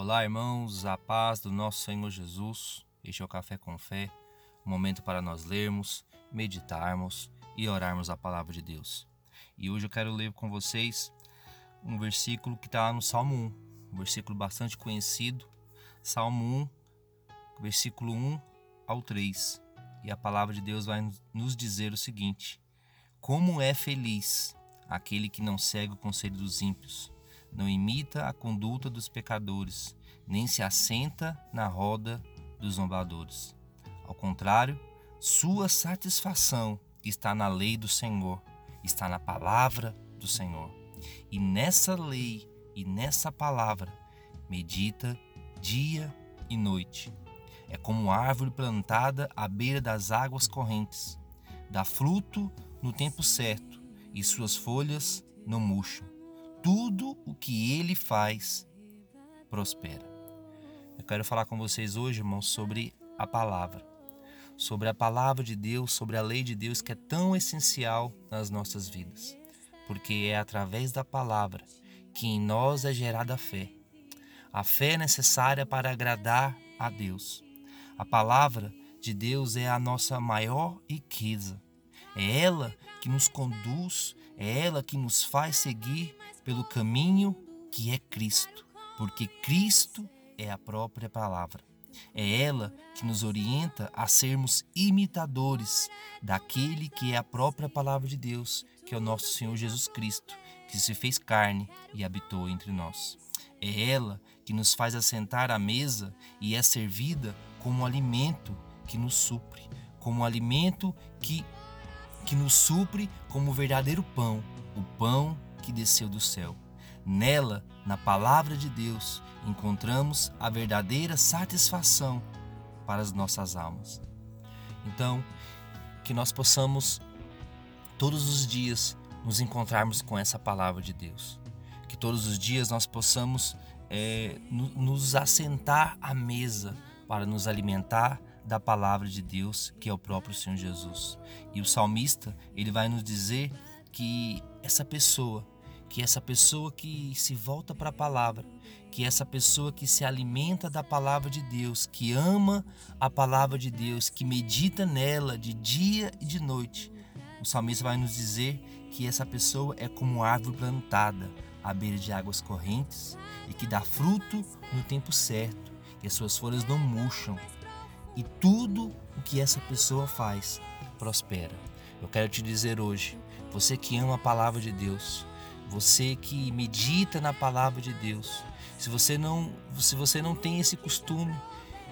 Olá, irmãos, a paz do nosso Senhor Jesus. Este é o Café com Fé, um momento para nós lermos, meditarmos e orarmos a palavra de Deus. E hoje eu quero ler com vocês um versículo que está no Salmo 1, um versículo bastante conhecido, Salmo 1, versículo 1 ao 3. E a palavra de Deus vai nos dizer o seguinte: Como é feliz aquele que não segue o conselho dos ímpios não imita a conduta dos pecadores, nem se assenta na roda dos zombadores. Ao contrário, sua satisfação está na lei do Senhor, está na palavra do Senhor. E nessa lei e nessa palavra medita dia e noite. É como árvore plantada à beira das águas correntes, dá fruto no tempo certo e suas folhas não murcham tudo o que ele faz prospera. Eu quero falar com vocês hoje, irmãos, sobre a palavra. Sobre a palavra de Deus, sobre a lei de Deus que é tão essencial nas nossas vidas. Porque é através da palavra que em nós é gerada a fé. A fé é necessária para agradar a Deus. A palavra de Deus é a nossa maior riqueza. É ela que nos conduz é ela que nos faz seguir pelo caminho que é Cristo, porque Cristo é a própria palavra. É ela que nos orienta a sermos imitadores daquele que é a própria palavra de Deus, que é o nosso Senhor Jesus Cristo, que se fez carne e habitou entre nós. É ela que nos faz assentar à mesa e é servida como alimento que nos supre, como alimento que que nos supre como o verdadeiro pão, o pão que desceu do céu. Nela, na palavra de Deus, encontramos a verdadeira satisfação para as nossas almas. Então, que nós possamos todos os dias nos encontrarmos com essa palavra de Deus. Que todos os dias nós possamos é, nos assentar à mesa para nos alimentar da palavra de Deus, que é o próprio Senhor Jesus. E o salmista, ele vai nos dizer que essa pessoa, que essa pessoa que se volta para a palavra, que essa pessoa que se alimenta da palavra de Deus, que ama a palavra de Deus, que medita nela de dia e de noite, o salmista vai nos dizer que essa pessoa é como árvore plantada à beira de águas correntes e que dá fruto no tempo certo, e as suas folhas não murcham, e tudo o que essa pessoa faz prospera. Eu quero te dizer hoje, você que ama a palavra de Deus, você que medita na palavra de Deus, se você não, se você não tem esse costume,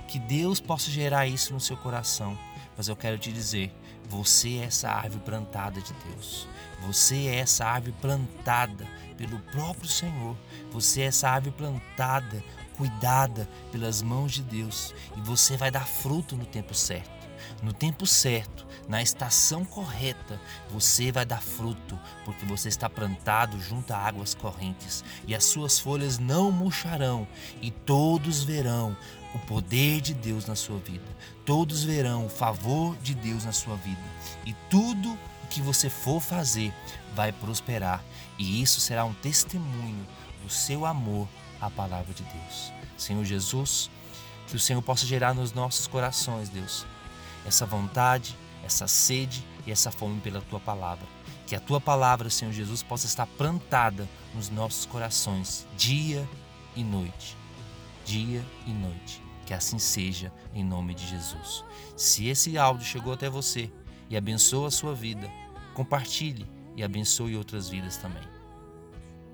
que Deus possa gerar isso no seu coração. Mas eu quero te dizer, você é essa árvore plantada de Deus. Você é essa árvore plantada pelo próprio Senhor. Você é essa árvore plantada cuidada pelas mãos de Deus e você vai dar fruto no tempo certo. No tempo certo, na estação correta, você vai dar fruto, porque você está plantado junto a águas correntes, e as suas folhas não murcharão, e todos verão o poder de Deus na sua vida. Todos verão o favor de Deus na sua vida. E tudo o que você for fazer vai prosperar, e isso será um testemunho do seu amor a palavra de Deus. Senhor Jesus, que o Senhor possa gerar nos nossos corações, Deus, essa vontade, essa sede e essa fome pela tua palavra. Que a tua palavra, Senhor Jesus, possa estar plantada nos nossos corações, dia e noite. Dia e noite. Que assim seja, em nome de Jesus. Se esse áudio chegou até você e abençoa a sua vida, compartilhe e abençoe outras vidas também.